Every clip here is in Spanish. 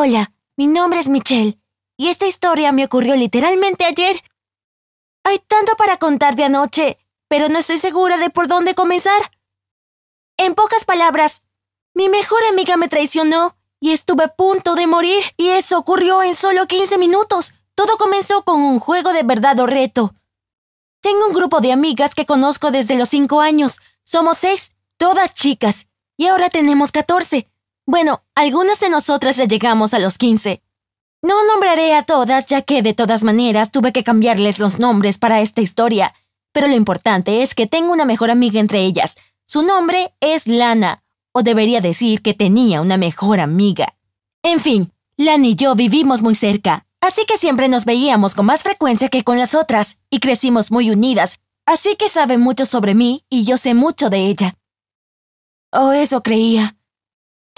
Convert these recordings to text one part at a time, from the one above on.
Hola, mi nombre es Michelle, y esta historia me ocurrió literalmente ayer. Hay tanto para contar de anoche, pero no estoy segura de por dónde comenzar. En pocas palabras, mi mejor amiga me traicionó y estuve a punto de morir, y eso ocurrió en solo 15 minutos. Todo comenzó con un juego de verdad o reto. Tengo un grupo de amigas que conozco desde los 5 años. Somos seis, todas chicas, y ahora tenemos 14. Bueno, algunas de nosotras ya llegamos a los 15. No nombraré a todas, ya que de todas maneras tuve que cambiarles los nombres para esta historia, pero lo importante es que tengo una mejor amiga entre ellas. Su nombre es Lana, o debería decir que tenía una mejor amiga. En fin, Lana y yo vivimos muy cerca, así que siempre nos veíamos con más frecuencia que con las otras, y crecimos muy unidas, así que sabe mucho sobre mí y yo sé mucho de ella. O eso creía.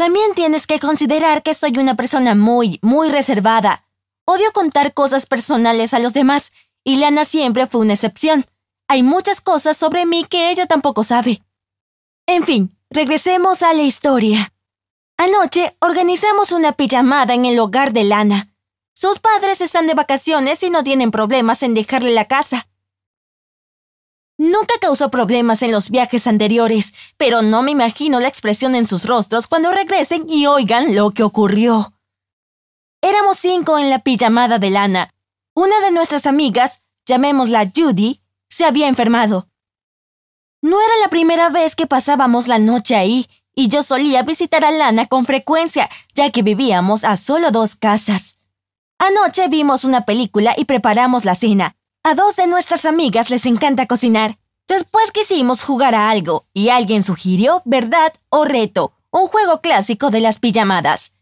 También tienes que considerar que soy una persona muy, muy reservada. Odio contar cosas personales a los demás, y Lana siempre fue una excepción. Hay muchas cosas sobre mí que ella tampoco sabe. En fin, regresemos a la historia. Anoche organizamos una pijamada en el hogar de Lana. Sus padres están de vacaciones y no tienen problemas en dejarle la casa. Nunca causó problemas en los viajes anteriores, pero no me imagino la expresión en sus rostros cuando regresen y oigan lo que ocurrió. Éramos cinco en la pijamada de lana. Una de nuestras amigas, llamémosla Judy, se había enfermado. No era la primera vez que pasábamos la noche ahí, y yo solía visitar a Lana con frecuencia, ya que vivíamos a solo dos casas. Anoche vimos una película y preparamos la cena, a dos de nuestras amigas les encanta cocinar. Después quisimos jugar a algo y alguien sugirió verdad o reto, un juego clásico de las pijamadas.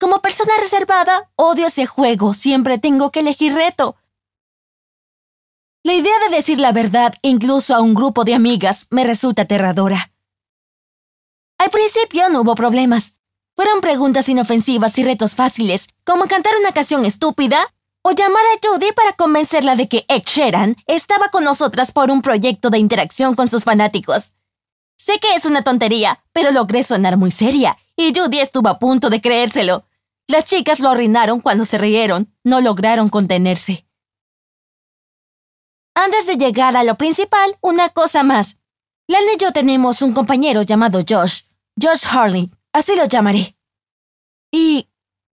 Como persona reservada, odio ese juego, siempre tengo que elegir reto. La idea de decir la verdad, incluso a un grupo de amigas, me resulta aterradora. Al principio no hubo problemas. Fueron preguntas inofensivas y retos fáciles, como cantar una canción estúpida o llamar a Judy para convencerla de que Ed Sheeran estaba con nosotras por un proyecto de interacción con sus fanáticos. Sé que es una tontería, pero logré sonar muy seria, y Judy estuvo a punto de creérselo. Las chicas lo arruinaron cuando se rieron, no lograron contenerse. Antes de llegar a lo principal, una cosa más. Lana y yo tenemos un compañero llamado Josh, Josh Harley, así lo llamaré. Y,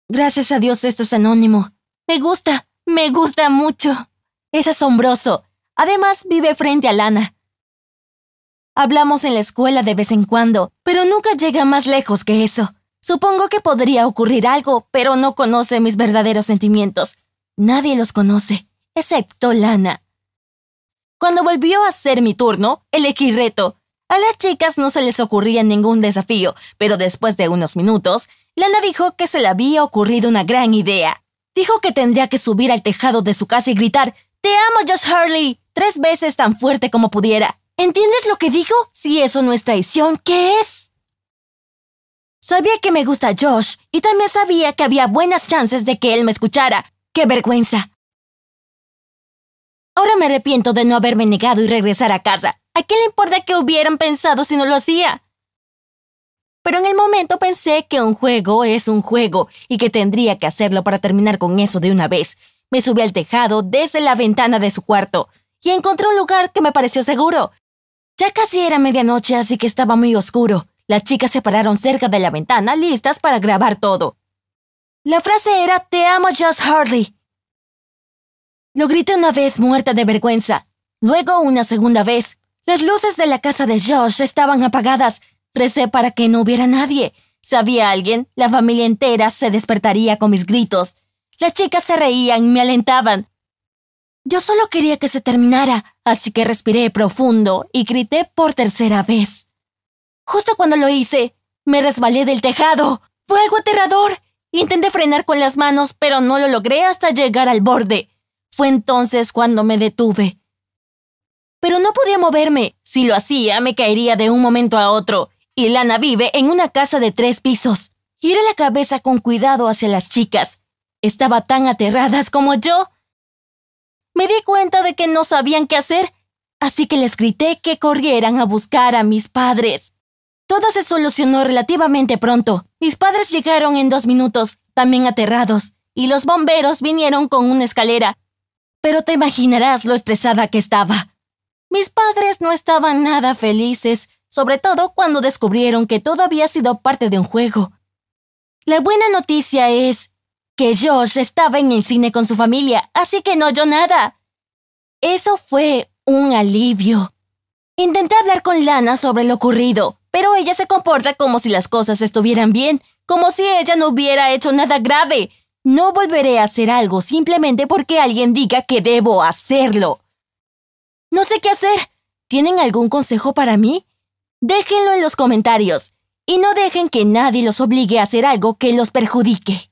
gracias a Dios, esto es anónimo. Me gusta, me gusta mucho. Es asombroso. Además, vive frente a Lana. Hablamos en la escuela de vez en cuando, pero nunca llega más lejos que eso. Supongo que podría ocurrir algo, pero no conoce mis verdaderos sentimientos. Nadie los conoce, excepto Lana. Cuando volvió a ser mi turno, elegí reto. A las chicas no se les ocurría ningún desafío, pero después de unos minutos, Lana dijo que se le había ocurrido una gran idea. Dijo que tendría que subir al tejado de su casa y gritar, Te amo, Josh Hurley, tres veces tan fuerte como pudiera. ¿Entiendes lo que digo? Si eso no es traición, ¿qué es? Sabía que me gusta Josh y también sabía que había buenas chances de que él me escuchara. ¡Qué vergüenza! Ahora me arrepiento de no haberme negado y regresar a casa. ¿A qué le importa que hubieran pensado si no lo hacía? Pero en el momento pensé que un juego es un juego y que tendría que hacerlo para terminar con eso de una vez. Me subí al tejado desde la ventana de su cuarto y encontré un lugar que me pareció seguro. Ya casi era medianoche, así que estaba muy oscuro. Las chicas se pararon cerca de la ventana, listas para grabar todo. La frase era Te amo, Josh Harley. Lo grité una vez muerta de vergüenza. Luego una segunda vez. Las luces de la casa de Josh estaban apagadas Recé para que no hubiera nadie. Si había alguien, la familia entera se despertaría con mis gritos. Las chicas se reían y me alentaban. Yo solo quería que se terminara, así que respiré profundo y grité por tercera vez. Justo cuando lo hice, me resbalé del tejado. Fue algo aterrador. Intenté frenar con las manos, pero no lo logré hasta llegar al borde. Fue entonces cuando me detuve. Pero no podía moverme. Si lo hacía, me caería de un momento a otro y Lana vive en una casa de tres pisos. Giré la cabeza con cuidado hacia las chicas. Estaba tan aterradas como yo. Me di cuenta de que no sabían qué hacer, así que les grité que corrieran a buscar a mis padres. Todo se solucionó relativamente pronto. Mis padres llegaron en dos minutos, también aterrados, y los bomberos vinieron con una escalera. Pero te imaginarás lo estresada que estaba. Mis padres no estaban nada felices, sobre todo cuando descubrieron que todo había sido parte de un juego. La buena noticia es que Josh estaba en el cine con su familia, así que no oyó nada. Eso fue un alivio. Intenté hablar con Lana sobre lo ocurrido, pero ella se comporta como si las cosas estuvieran bien, como si ella no hubiera hecho nada grave. No volveré a hacer algo simplemente porque alguien diga que debo hacerlo. No sé qué hacer. ¿Tienen algún consejo para mí? Déjenlo en los comentarios y no dejen que nadie los obligue a hacer algo que los perjudique.